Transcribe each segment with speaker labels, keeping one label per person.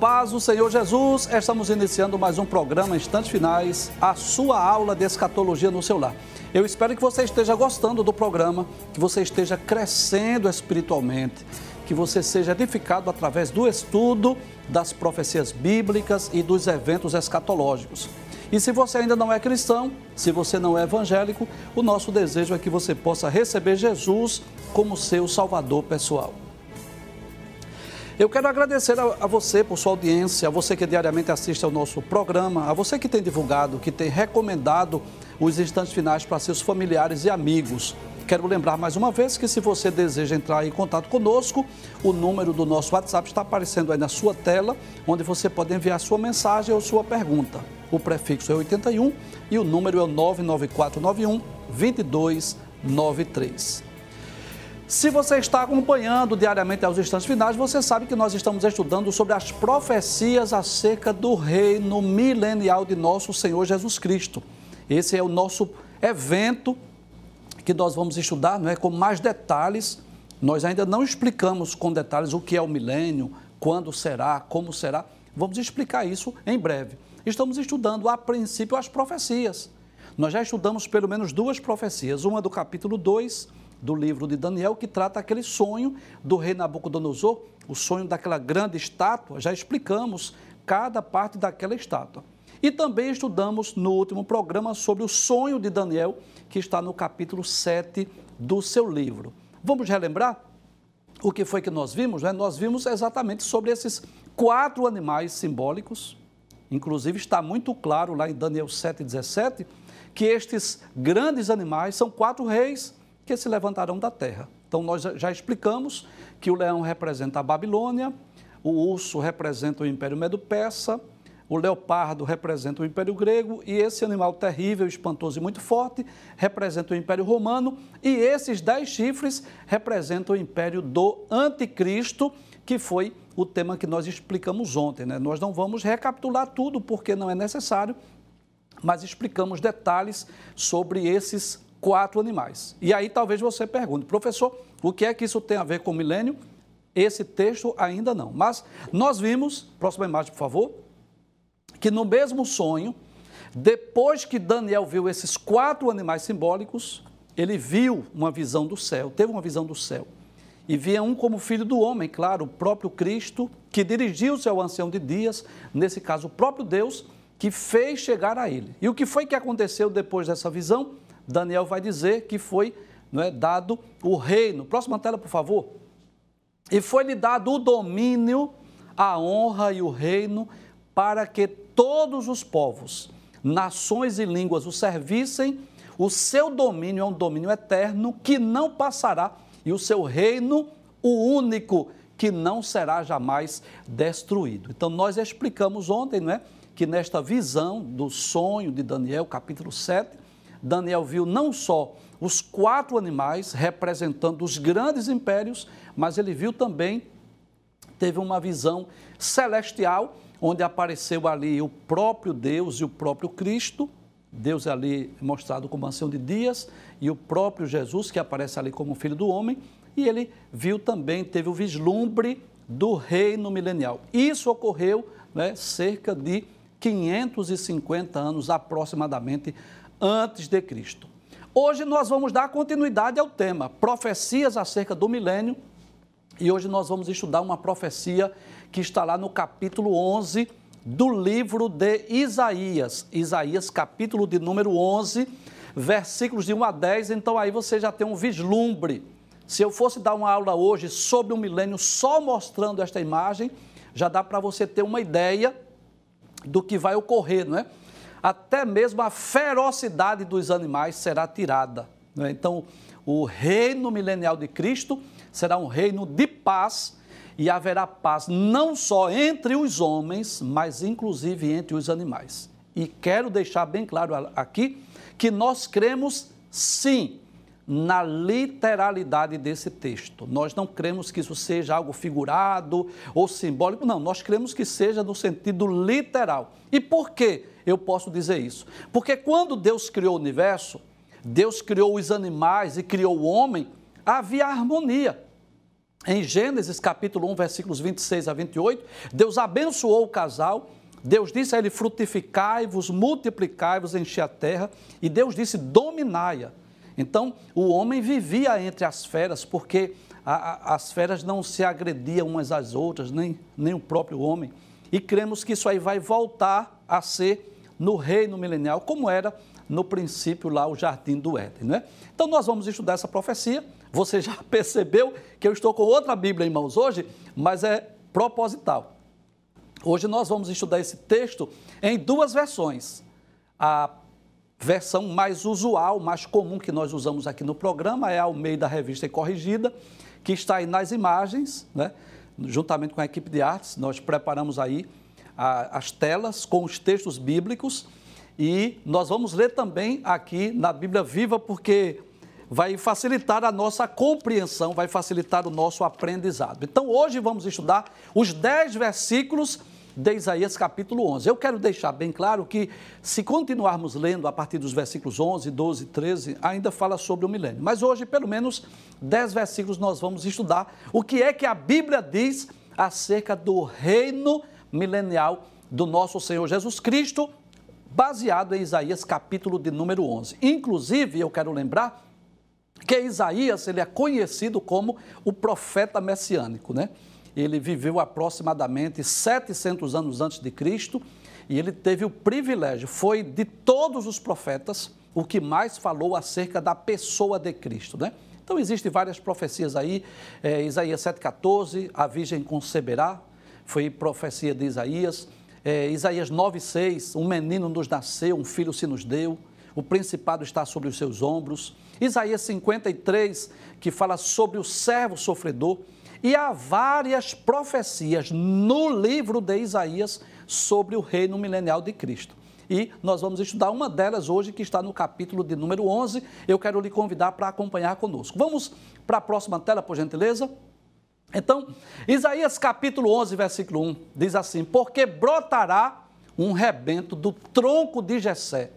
Speaker 1: Paz do Senhor Jesus, estamos iniciando mais um programa Instantes Finais, a sua aula de escatologia no seu lar. Eu espero que você esteja gostando do programa, que você esteja crescendo espiritualmente, que você seja edificado através do estudo das profecias bíblicas e dos eventos escatológicos. E se você ainda não é cristão, se você não é evangélico, o nosso desejo é que você possa receber Jesus como seu Salvador pessoal. Eu quero agradecer a, a, você por sua audiência, a você que diariamente assiste ao nosso programa, a você que tem divulgado, que tem recomendado os instantes finais para seus familiares e amigos. Quero lembrar mais uma vez que se você deseja entrar em contato conosco, o número do nosso WhatsApp está aparecendo aí na sua tela, onde você pode enviar sua mensagem ou sua pergunta. O prefixo é 81 e o número é o 99491 2293. Se você está acompanhando diariamente aos instantes finais, você sabe que nós estamos estudando sobre as profecias acerca do reino milenial de nosso Senhor Jesus Cristo. Esse é o nosso evento que nós vamos estudar, não é, com mais detalhes. Nós ainda não explicamos com detalhes o que é o milênio, quando será, como será. Vamos explicar isso em breve. Estamos estudando a princípio as profecias. Nós já estudamos pelo menos duas profecias, uma do capítulo 2 do livro de Daniel, que trata aquele sonho do rei Nabucodonosor, o sonho daquela grande estátua. Já explicamos cada parte daquela estátua. E também estudamos no último programa sobre o sonho de Daniel, que está no capítulo 7 do seu livro. Vamos relembrar o que foi que nós vimos? Né? Nós vimos exatamente sobre esses quatro animais simbólicos. Inclusive, está muito claro lá em Daniel 7,17 que estes grandes animais são quatro reis que se levantarão da terra. Então, nós já explicamos que o leão representa a Babilônia, o urso representa o Império Medo-Persa, o leopardo representa o Império Grego e esse animal terrível, espantoso e muito forte representa o Império Romano e esses dez chifres representam o Império do Anticristo, que foi o tema que nós explicamos ontem. Né? Nós não vamos recapitular tudo porque não é necessário, mas explicamos detalhes sobre esses quatro animais. E aí talvez você pergunte, professor, o que é que isso tem a ver com o milênio? Esse texto ainda não. Mas nós vimos, próxima imagem, por favor, que no mesmo sonho, depois que Daniel viu esses quatro animais simbólicos, ele viu uma visão do céu, teve uma visão do céu. E via um como filho do homem, claro, o próprio Cristo, que dirigiu-se ao ancião de dias, nesse caso o próprio Deus, que fez chegar a ele. E o que foi que aconteceu depois dessa visão? Daniel vai dizer que foi é, dado o reino. Próxima tela, por favor. E foi-lhe dado o domínio, a honra e o reino para que todos os povos, nações e línguas o servissem. O seu domínio é um domínio eterno que não passará e o seu reino, o único que não será jamais destruído. Então, nós explicamos ontem, não é? Que nesta visão do sonho de Daniel, capítulo 7, Daniel viu não só os quatro animais representando os grandes impérios, mas ele viu também, teve uma visão celestial, onde apareceu ali o próprio Deus e o próprio Cristo. Deus é ali mostrado como ancião de dias e o próprio Jesus, que aparece ali como filho do homem. E ele viu também, teve o vislumbre do reino milenial. Isso ocorreu né, cerca de 550 anos aproximadamente antes de Cristo. Hoje nós vamos dar continuidade ao tema profecias acerca do milênio e hoje nós vamos estudar uma profecia que está lá no capítulo 11 do livro de Isaías. Isaías, capítulo de número 11, versículos de 1 a 10. Então aí você já tem um vislumbre. Se eu fosse dar uma aula hoje sobre o milênio só mostrando esta imagem, já dá para você ter uma ideia do que vai ocorrer, não é? Até mesmo a ferocidade dos animais será tirada. Né? Então, o reino milenial de Cristo será um reino de paz e haverá paz não só entre os homens, mas inclusive entre os animais. E quero deixar bem claro aqui que nós cremos sim na literalidade desse texto. Nós não cremos que isso seja algo figurado ou simbólico, não, nós cremos que seja no sentido literal. E por quê eu posso dizer isso? Porque quando Deus criou o universo, Deus criou os animais e criou o homem, havia harmonia. em Gênesis capítulo 1, versículos 26 a 28, Deus abençoou o casal, Deus disse a ele: frutificai-vos, multiplicai-vos, encher a terra, e Deus disse: dominai-a. Então, o homem vivia entre as feras, porque a, a, as feras não se agrediam umas às outras, nem, nem o próprio homem. E cremos que isso aí vai voltar a ser no reino milenial, como era no princípio lá o jardim do Éden, né? Então nós vamos estudar essa profecia. Você já percebeu que eu estou com outra Bíblia em mãos hoje, mas é proposital. Hoje nós vamos estudar esse texto em duas versões. A versão mais usual, mais comum que nós usamos aqui no programa é a Almeida Revista e Corrigida, que está aí nas imagens, né? juntamente com a equipe de artes, nós preparamos aí a, as telas com os textos bíblicos e nós vamos ler também aqui na Bíblia Viva, porque vai facilitar a nossa compreensão, vai facilitar o nosso aprendizado. Então, hoje vamos estudar os 10 versículos de Isaías capítulo 11. Eu quero deixar bem claro que, se continuarmos lendo a partir dos versículos 11, 12, 13, ainda fala sobre o milênio. Mas hoje, pelo menos 10 versículos, nós vamos estudar o que é que a Bíblia diz acerca do reino milenial do nosso Senhor Jesus Cristo, baseado em Isaías capítulo de número 11. Inclusive, eu quero lembrar que Isaías ele é conhecido como o profeta messiânico, né? Ele viveu aproximadamente 700 anos antes de Cristo e ele teve o privilégio, foi de todos os profetas o que mais falou acerca da pessoa de Cristo, né? Então existem várias profecias aí, é, Isaías 7,14, a virgem conceberá, foi profecia de Isaías, é, Isaías 9,6, um menino nos nasceu, um filho se nos deu, o principado está sobre os seus ombros, Isaías 53, que fala sobre o servo sofredor, e há várias profecias no livro de Isaías sobre o reino milenial de Cristo. E nós vamos estudar uma delas hoje, que está no capítulo de número 11. Eu quero lhe convidar para acompanhar conosco. Vamos para a próxima tela, por gentileza. Então, Isaías capítulo 11, versículo 1, diz assim: Porque brotará um rebento do tronco de Jessé,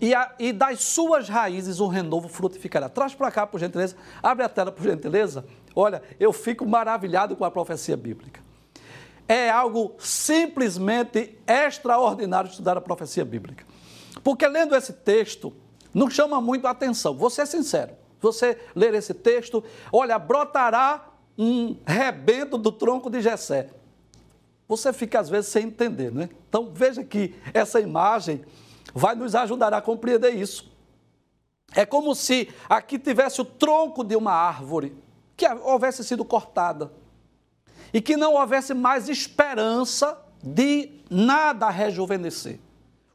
Speaker 1: e, a, e das suas raízes o renovo frutificará. Traz para cá, por gentileza. Abre a tela, por gentileza. Olha, eu fico maravilhado com a profecia bíblica. É algo simplesmente extraordinário estudar a profecia bíblica. Porque lendo esse texto, não chama muito a atenção. Vou ser sincero. Você ler esse texto, olha, brotará um rebento do tronco de Jessé. Você fica às vezes sem entender, né? Então veja que essa imagem vai nos ajudar a compreender isso. É como se aqui tivesse o tronco de uma árvore que houvesse sido cortada e que não houvesse mais esperança de nada rejuvenescer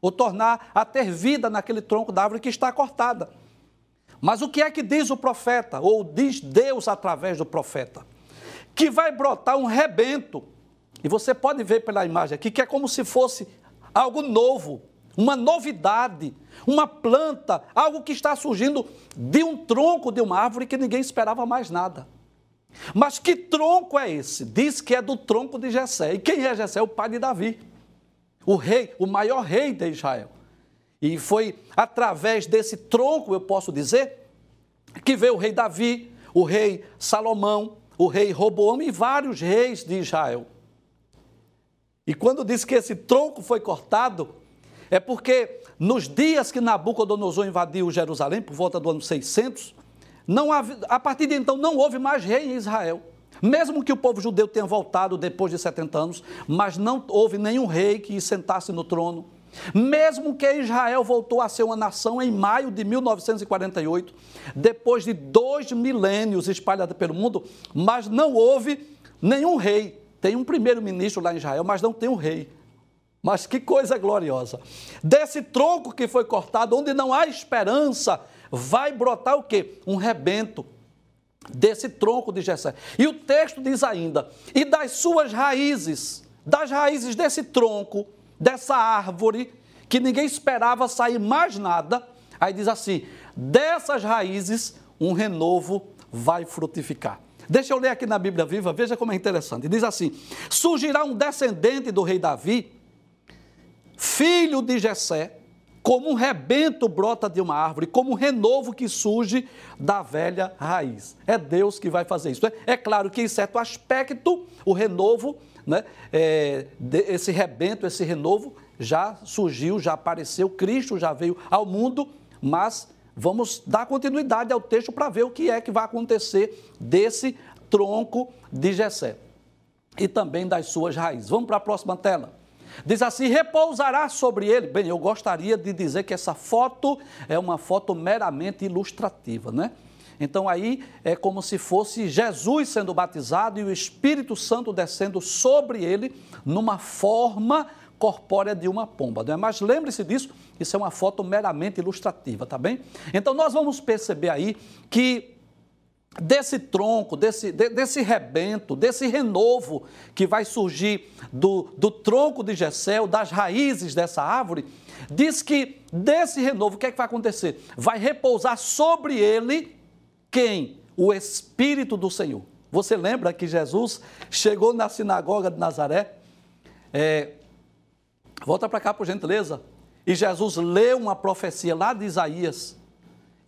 Speaker 1: ou tornar a ter vida naquele tronco da árvore que está cortada. Mas o que é que diz o profeta, ou diz Deus através do profeta? Que vai brotar um rebento. E você pode ver pela imagem aqui que é como se fosse algo novo, uma novidade, uma planta, algo que está surgindo de um tronco de uma árvore que ninguém esperava mais nada. Mas que tronco é esse? Diz que é do tronco de Jessé. E quem é Jessé? O pai de Davi. O rei, o maior rei de Israel. E foi através desse tronco, eu posso dizer, que veio o rei Davi, o rei Salomão, o rei Roboão e vários reis de Israel. E quando diz que esse tronco foi cortado, é porque nos dias que Nabucodonosor invadiu Jerusalém, por volta do ano 600, não, a partir de então não houve mais rei em Israel. Mesmo que o povo judeu tenha voltado depois de 70 anos, mas não houve nenhum rei que sentasse no trono. Mesmo que Israel voltou a ser uma nação em maio de 1948, depois de dois milênios espalhada pelo mundo, mas não houve nenhum rei. Tem um primeiro-ministro lá em Israel, mas não tem um rei. Mas que coisa gloriosa. Desse tronco que foi cortado, onde não há esperança, vai brotar o quê? Um rebento desse tronco de Jessé. E o texto diz ainda: "E das suas raízes, das raízes desse tronco, dessa árvore que ninguém esperava sair mais nada". Aí diz assim: "Dessas raízes um renovo vai frutificar". Deixa eu ler aqui na Bíblia Viva, veja como é interessante. Diz assim: "Surgirá um descendente do rei Davi, filho de Jessé, como um rebento brota de uma árvore, como um renovo que surge da velha raiz. É Deus que vai fazer isso. É, é claro que, em certo aspecto, o renovo, né, é, esse rebento, esse renovo, já surgiu, já apareceu, Cristo já veio ao mundo, mas vamos dar continuidade ao texto para ver o que é que vai acontecer desse tronco de Jessé e também das suas raízes. Vamos para a próxima tela. Diz assim: repousará sobre ele. Bem, eu gostaria de dizer que essa foto é uma foto meramente ilustrativa, né? Então aí é como se fosse Jesus sendo batizado e o Espírito Santo descendo sobre ele numa forma corpórea de uma pomba. Né? Mas lembre-se disso, isso é uma foto meramente ilustrativa, tá bem? Então nós vamos perceber aí que desse tronco, desse, desse rebento, desse renovo que vai surgir do, do tronco de Gessel, das raízes dessa árvore, diz que desse renovo, o que é que vai acontecer? Vai repousar sobre ele quem? O Espírito do Senhor. Você lembra que Jesus chegou na sinagoga de Nazaré? É, volta para cá, por gentileza. E Jesus leu uma profecia lá de Isaías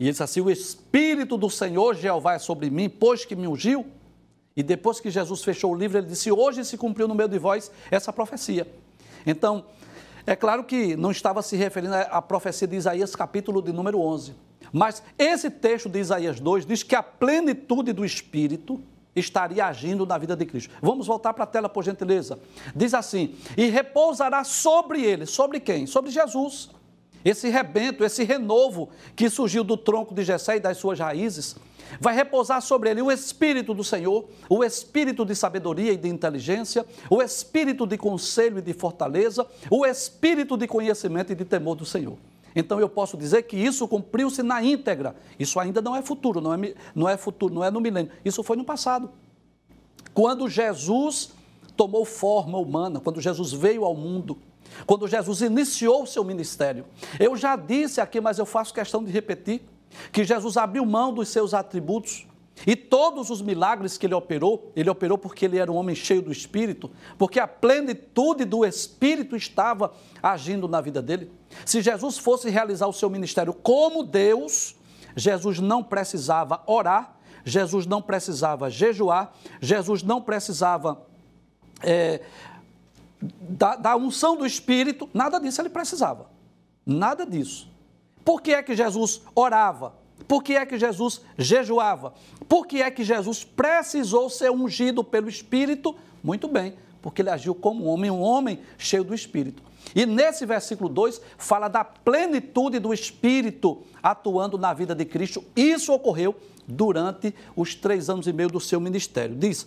Speaker 1: e ele disse assim: O Espírito do Senhor Jeová é sobre mim, pois que me ungiu. E depois que Jesus fechou o livro, ele disse: Hoje se cumpriu no meio de vós essa profecia. Então, é claro que não estava se referindo à profecia de Isaías, capítulo de número 11. Mas esse texto de Isaías 2 diz que a plenitude do Espírito estaria agindo na vida de Cristo. Vamos voltar para a tela, por gentileza. Diz assim: E repousará sobre ele. Sobre quem? Sobre Jesus esse rebento, esse renovo que surgiu do tronco de Jessé e das suas raízes, vai repousar sobre ele o espírito do Senhor, o espírito de sabedoria e de inteligência, o espírito de conselho e de fortaleza, o espírito de conhecimento e de temor do Senhor. Então eu posso dizer que isso cumpriu-se na íntegra. Isso ainda não é futuro, não é, não é futuro, não é no milênio. Isso foi no passado. Quando Jesus tomou forma humana, quando Jesus veio ao mundo, quando Jesus iniciou o seu ministério. Eu já disse aqui, mas eu faço questão de repetir, que Jesus abriu mão dos seus atributos e todos os milagres que ele operou, ele operou porque ele era um homem cheio do Espírito, porque a plenitude do Espírito estava agindo na vida dele. Se Jesus fosse realizar o seu ministério como Deus, Jesus não precisava orar, Jesus não precisava jejuar, Jesus não precisava é, da, da unção do Espírito, nada disso ele precisava. Nada disso. Por que é que Jesus orava? Por que é que Jesus jejuava? Por que é que Jesus precisou ser ungido pelo Espírito? Muito bem, porque ele agiu como homem, um homem cheio do Espírito. E nesse versículo 2 fala da plenitude do Espírito atuando na vida de Cristo. Isso ocorreu durante os três anos e meio do seu ministério. Diz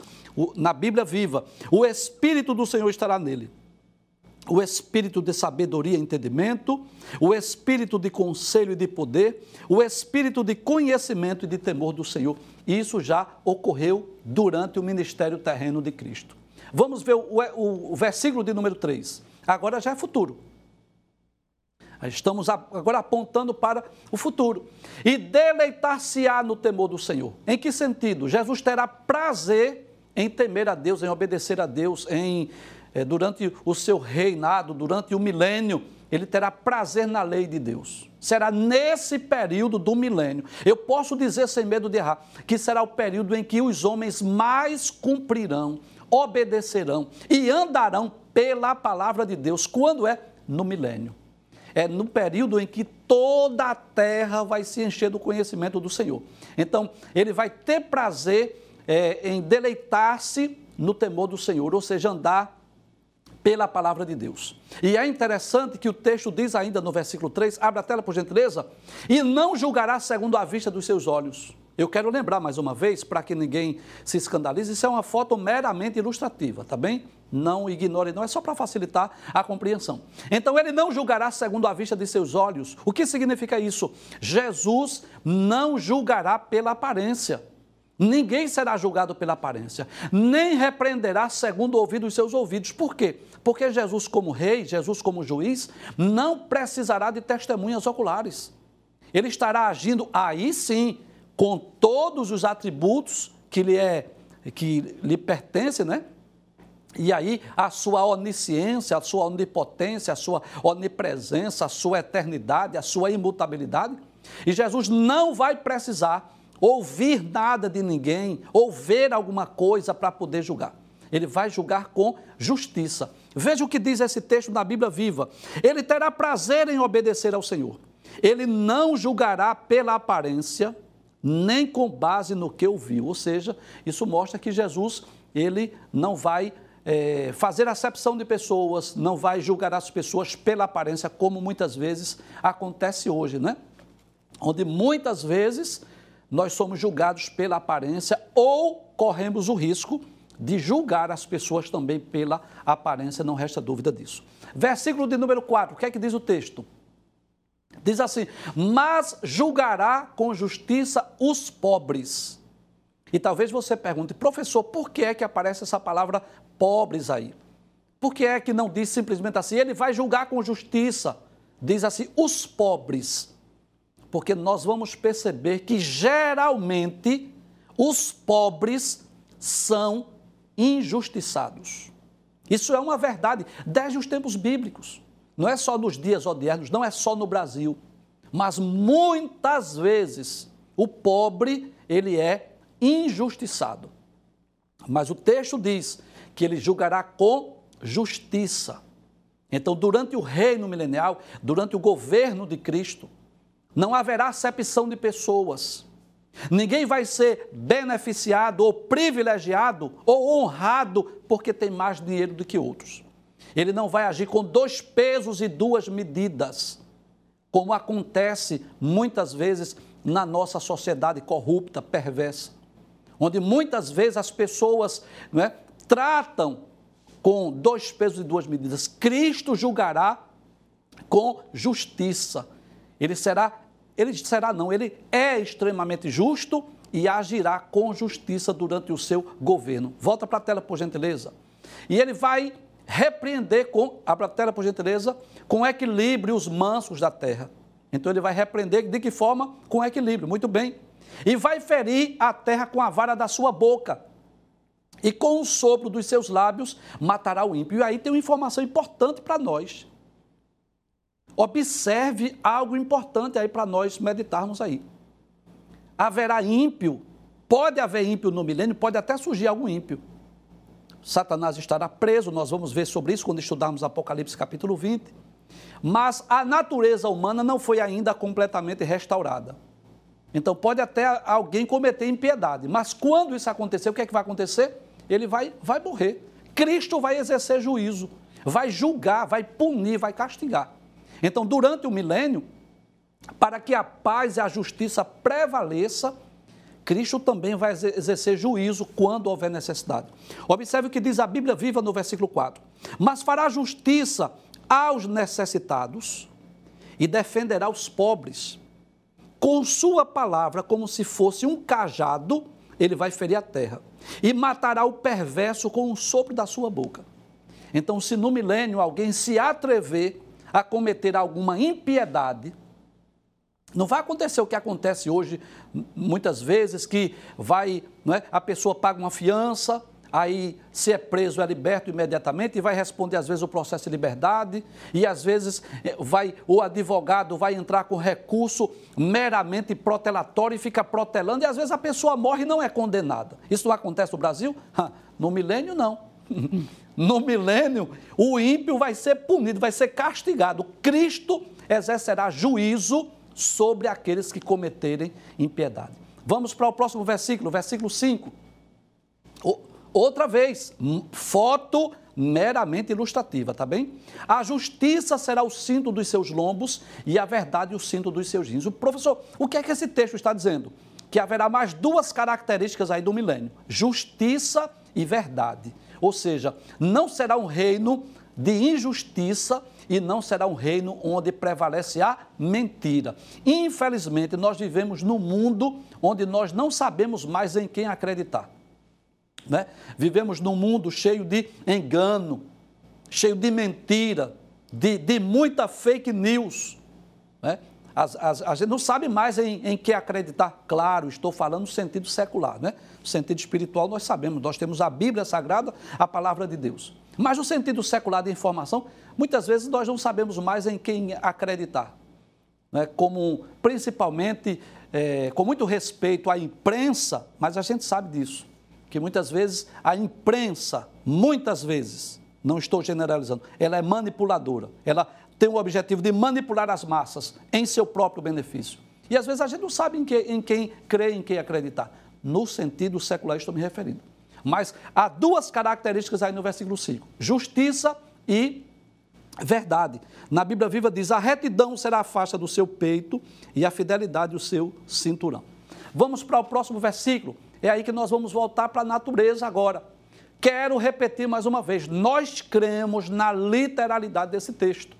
Speaker 1: na Bíblia viva: o Espírito do Senhor estará nele. O espírito de sabedoria e entendimento, o espírito de conselho e de poder, o espírito de conhecimento e de temor do Senhor. Isso já ocorreu durante o ministério terreno de Cristo. Vamos ver o, o, o versículo de número 3. Agora já é futuro. Estamos agora apontando para o futuro. E deleitar-se-á no temor do Senhor. Em que sentido? Jesus terá prazer em temer a Deus, em obedecer a Deus, em eh, durante o seu reinado, durante o milênio, ele terá prazer na lei de Deus. Será nesse período do milênio. Eu posso dizer sem medo de errar que será o período em que os homens mais cumprirão, obedecerão e andarão pela palavra de Deus. Quando é? No milênio é no período em que toda a terra vai se encher do conhecimento do Senhor. Então, ele vai ter prazer é, em deleitar-se no temor do Senhor, ou seja, andar pela palavra de Deus. E é interessante que o texto diz ainda no versículo 3, abre a tela por gentileza, e não julgará segundo a vista dos seus olhos. Eu quero lembrar mais uma vez, para que ninguém se escandalize, isso é uma foto meramente ilustrativa, tá bem? Não ignore, não, é só para facilitar a compreensão. Então ele não julgará segundo a vista de seus olhos. O que significa isso? Jesus não julgará pela aparência. Ninguém será julgado pela aparência, nem repreenderá segundo o ouvido dos seus ouvidos. Por quê? Porque Jesus, como rei, Jesus, como juiz, não precisará de testemunhas oculares. Ele estará agindo aí sim, com todos os atributos que lhe, é, que lhe pertencem, né? E aí, a sua onisciência, a sua onipotência, a sua onipresença, a sua eternidade, a sua imutabilidade. E Jesus não vai precisar ouvir nada de ninguém ou ver alguma coisa para poder julgar. Ele vai julgar com justiça. Veja o que diz esse texto na Bíblia viva. Ele terá prazer em obedecer ao Senhor. Ele não julgará pela aparência, nem com base no que ouviu. Ou seja, isso mostra que Jesus, ele não vai é, fazer acepção de pessoas, não vai julgar as pessoas pela aparência, como muitas vezes acontece hoje, né? Onde muitas vezes nós somos julgados pela aparência ou corremos o risco de julgar as pessoas também pela aparência, não resta dúvida disso. Versículo de número 4, o que é que diz o texto? Diz assim: Mas julgará com justiça os pobres. E talvez você pergunte, professor, por que é que aparece essa palavra pobres aí. Por que é que não diz simplesmente assim? Ele vai julgar com justiça. Diz assim, os pobres. Porque nós vamos perceber que geralmente os pobres são injustiçados. Isso é uma verdade desde os tempos bíblicos. Não é só nos dias odiernos, não é só no Brasil. Mas muitas vezes o pobre, ele é injustiçado. Mas o texto diz que ele julgará com justiça. Então, durante o reino milenial, durante o governo de Cristo, não haverá acepção de pessoas. Ninguém vai ser beneficiado ou privilegiado ou honrado porque tem mais dinheiro do que outros. Ele não vai agir com dois pesos e duas medidas, como acontece muitas vezes na nossa sociedade corrupta, perversa, onde muitas vezes as pessoas não é, tratam com dois pesos e duas medidas. Cristo julgará com justiça. Ele será, ele será não, ele é extremamente justo e agirá com justiça durante o seu governo. Volta para a tela, por gentileza. E ele vai repreender com, abra a tela, por gentileza, com equilíbrio os mansos da terra. Então ele vai repreender de que forma? Com equilíbrio, muito bem. E vai ferir a terra com a vara da sua boca e com o sopro dos seus lábios matará o ímpio. E aí tem uma informação importante para nós. Observe algo importante aí para nós meditarmos aí. Haverá ímpio, pode haver ímpio no milênio, pode até surgir algum ímpio. Satanás estará preso, nós vamos ver sobre isso quando estudarmos Apocalipse capítulo 20. Mas a natureza humana não foi ainda completamente restaurada. Então pode até alguém cometer impiedade, mas quando isso acontecer, o que é que vai acontecer? ele vai, vai morrer. Cristo vai exercer juízo, vai julgar, vai punir, vai castigar. Então, durante o milênio, para que a paz e a justiça prevaleça, Cristo também vai exercer juízo quando houver necessidade. Observe o que diz a Bíblia viva no versículo 4. Mas fará justiça aos necessitados e defenderá os pobres. Com sua palavra, como se fosse um cajado, ele vai ferir a terra e matará o perverso com o sopro da sua boca. Então, se no milênio alguém se atrever a cometer alguma impiedade, não vai acontecer o que acontece hoje, muitas vezes, que vai, é, a pessoa paga uma fiança, aí se é preso é liberto imediatamente e vai responder às vezes o processo de liberdade e às vezes eh, vai o advogado vai entrar com recurso meramente protelatório e fica protelando e às vezes a pessoa morre e não é condenada. Isso não acontece no Brasil? No milênio não. No milênio o ímpio vai ser punido, vai ser castigado. Cristo exercerá juízo sobre aqueles que cometerem impiedade. Vamos para o próximo versículo, versículo 5. Outra vez, foto meramente ilustrativa, tá bem? A justiça será o cinto dos seus lombos e a verdade o cinto dos seus rins. O professor, o que é que esse texto está dizendo? Que haverá mais duas características aí do milênio: justiça e verdade. Ou seja, não será um reino de injustiça e não será um reino onde prevalece a mentira. Infelizmente, nós vivemos num mundo onde nós não sabemos mais em quem acreditar. Né? Vivemos num mundo cheio de engano, cheio de mentira, de, de muita fake news. Né? as, as, a gente não sabe mais em, em que acreditar. Claro, estou falando no sentido secular, né? No sentido espiritual, nós sabemos, nós temos a Bíblia Sagrada, a palavra de Deus. Mas no sentido secular de informação, muitas vezes nós não sabemos mais em quem acreditar. Né? Como, principalmente, é, com muito respeito à imprensa, mas a gente sabe disso, que muitas vezes a imprensa, muitas vezes, não estou generalizando, ela é manipuladora, ela tem o objetivo de manipular as massas em seu próprio benefício. E às vezes a gente não sabe em, que, em quem crer, em quem acreditar. No sentido secular, estou me referindo. Mas há duas características aí no versículo 5: justiça e verdade. Na Bíblia Viva diz: a retidão será a faixa do seu peito e a fidelidade o seu cinturão. Vamos para o próximo versículo. É aí que nós vamos voltar para a natureza agora. Quero repetir mais uma vez: nós cremos na literalidade desse texto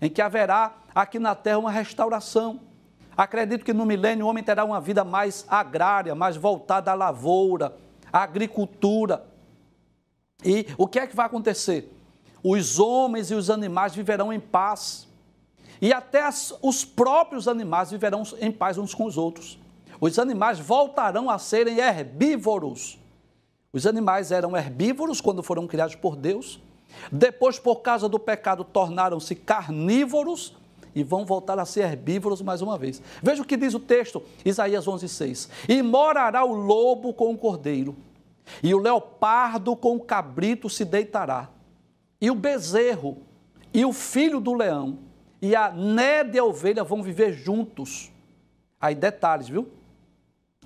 Speaker 1: em que haverá aqui na terra uma restauração. Acredito que no milênio o homem terá uma vida mais agrária, mais voltada à lavoura, à agricultura. E o que é que vai acontecer? Os homens e os animais viverão em paz. E até as, os próprios animais viverão em paz uns com os outros. Os animais voltarão a serem herbívoros. Os animais eram herbívoros quando foram criados por Deus, depois, por causa do pecado, tornaram-se carnívoros e vão voltar a ser herbívoros mais uma vez. Veja o que diz o texto, Isaías 11:6. E morará o lobo com o cordeiro, e o leopardo com o cabrito se deitará, e o bezerro e o filho do leão e a nédia ovelha vão viver juntos. Aí detalhes, viu?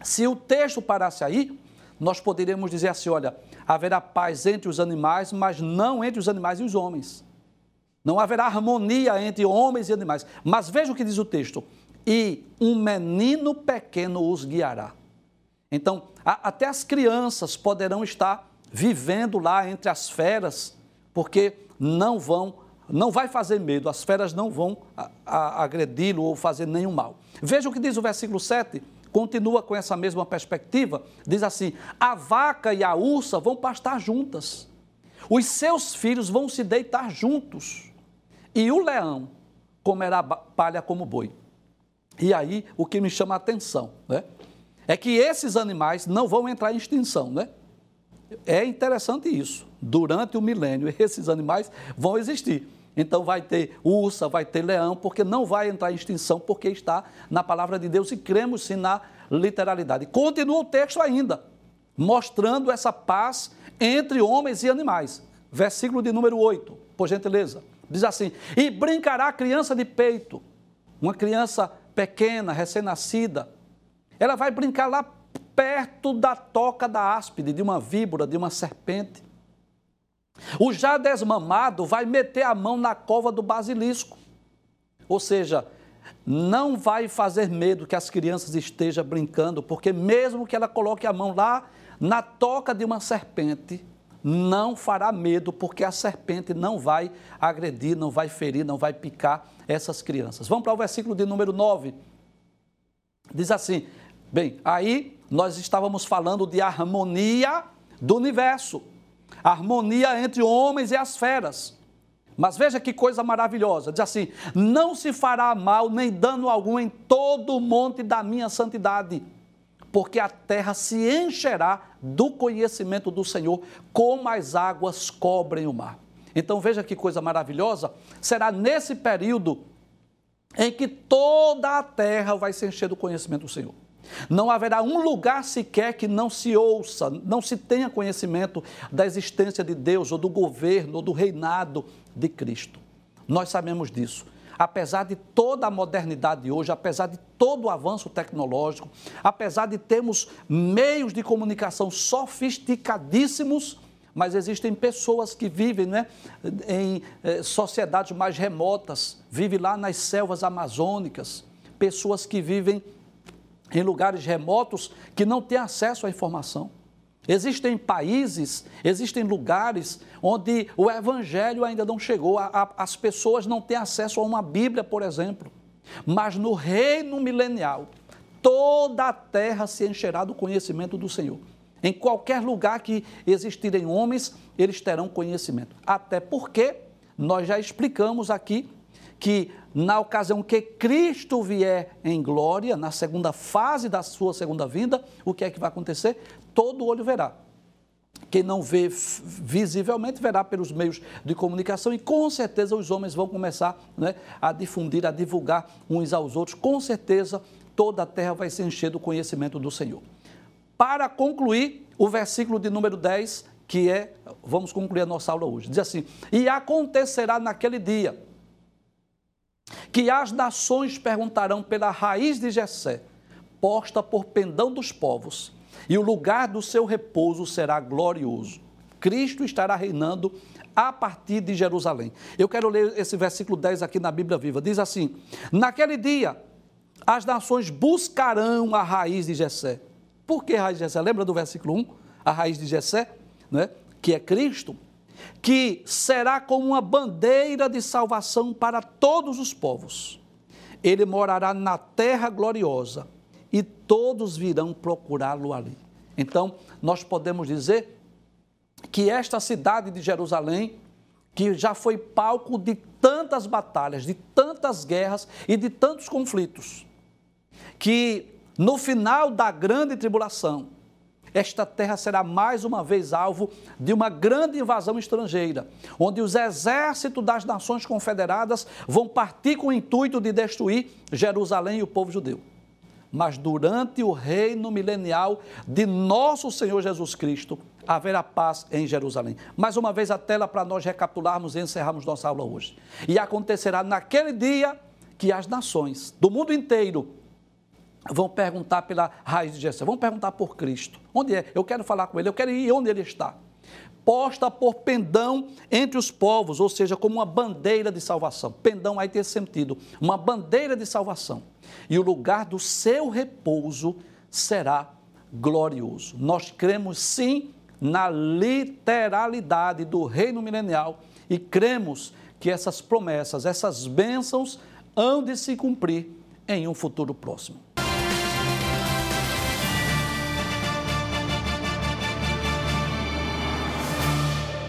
Speaker 1: Se o texto parasse aí, nós poderíamos dizer assim: olha, haverá paz entre os animais, mas não entre os animais e os homens. Não haverá harmonia entre homens e animais. Mas veja o que diz o texto: e um menino pequeno os guiará. Então, a, até as crianças poderão estar vivendo lá entre as feras, porque não vão, não vai fazer medo, as feras não vão agredi-lo ou fazer nenhum mal. Veja o que diz o versículo 7 continua com essa mesma perspectiva, diz assim: a vaca e a ursa vão pastar juntas, os seus filhos vão se deitar juntos, e o leão comerá palha como boi. E aí, o que me chama a atenção, né? É que esses animais não vão entrar em extinção, né? É interessante isso. Durante o milênio, esses animais vão existir. Então vai ter ursa, vai ter leão, porque não vai entrar em extinção, porque está na palavra de Deus e cremos sim na literalidade. Continua o texto ainda, mostrando essa paz entre homens e animais. Versículo de número 8, por gentileza. Diz assim: E brincará a criança de peito, uma criança pequena, recém-nascida. Ela vai brincar lá perto da toca da áspide, de uma víbora, de uma serpente. O já desmamado vai meter a mão na cova do basilisco. Ou seja, não vai fazer medo que as crianças estejam brincando, porque mesmo que ela coloque a mão lá na toca de uma serpente, não fará medo, porque a serpente não vai agredir, não vai ferir, não vai picar essas crianças. Vamos para o versículo de número 9. Diz assim: bem, aí nós estávamos falando de harmonia do universo harmonia entre homens e as feras. Mas veja que coisa maravilhosa. Diz assim: Não se fará mal nem dano algum em todo o monte da minha santidade, porque a terra se encherá do conhecimento do Senhor, como as águas cobrem o mar. Então veja que coisa maravilhosa. Será nesse período em que toda a terra vai se encher do conhecimento do Senhor. Não haverá um lugar sequer que não se ouça, não se tenha conhecimento da existência de Deus, ou do governo, ou do reinado de Cristo. Nós sabemos disso. Apesar de toda a modernidade de hoje, apesar de todo o avanço tecnológico, apesar de termos meios de comunicação sofisticadíssimos, mas existem pessoas que vivem né, em eh, sociedades mais remotas, vivem lá nas selvas amazônicas, pessoas que vivem em lugares remotos que não têm acesso à informação. Existem países, existem lugares onde o evangelho ainda não chegou, a, a, as pessoas não têm acesso a uma Bíblia, por exemplo. Mas no reino milenial, toda a terra se encherá do conhecimento do Senhor. Em qualquer lugar que existirem homens, eles terão conhecimento. Até porque nós já explicamos aqui que na ocasião que Cristo vier em glória, na segunda fase da sua segunda vinda, o que é que vai acontecer? Todo olho verá. Quem não vê visivelmente verá pelos meios de comunicação e com certeza os homens vão começar né, a difundir, a divulgar uns aos outros. Com certeza toda a terra vai se encher do conhecimento do Senhor. Para concluir, o versículo de número 10, que é, vamos concluir a nossa aula hoje, diz assim: E acontecerá naquele dia que as nações perguntarão pela raiz de Jessé, posta por pendão dos povos, e o lugar do seu repouso será glorioso. Cristo estará reinando a partir de Jerusalém. Eu quero ler esse versículo 10 aqui na Bíblia Viva. Diz assim: Naquele dia as nações buscarão a raiz de Jessé. Por que raiz de Jessé? Lembra do versículo 1? A raiz de Jessé, né? que é Cristo que será como uma bandeira de salvação para todos os povos. Ele morará na terra gloriosa e todos virão procurá-lo ali. Então, nós podemos dizer que esta cidade de Jerusalém, que já foi palco de tantas batalhas, de tantas guerras e de tantos conflitos, que no final da grande tribulação, esta terra será mais uma vez alvo de uma grande invasão estrangeira, onde os exércitos das nações confederadas vão partir com o intuito de destruir Jerusalém e o povo judeu. Mas durante o reino milenial de nosso Senhor Jesus Cristo, haverá paz em Jerusalém. Mais uma vez a tela para nós recapitularmos e encerrarmos nossa aula hoje. E acontecerá naquele dia que as nações do mundo inteiro vão perguntar pela raiz de Jessé, vão perguntar por Cristo. Onde é? Eu quero falar com ele, eu quero ir onde ele está. Posta por pendão entre os povos, ou seja, como uma bandeira de salvação. Pendão aí tem sentido, uma bandeira de salvação. E o lugar do seu repouso será glorioso. Nós cremos sim na literalidade do reino milenial e cremos que essas promessas, essas bênçãos hão de se cumprir em um futuro próximo.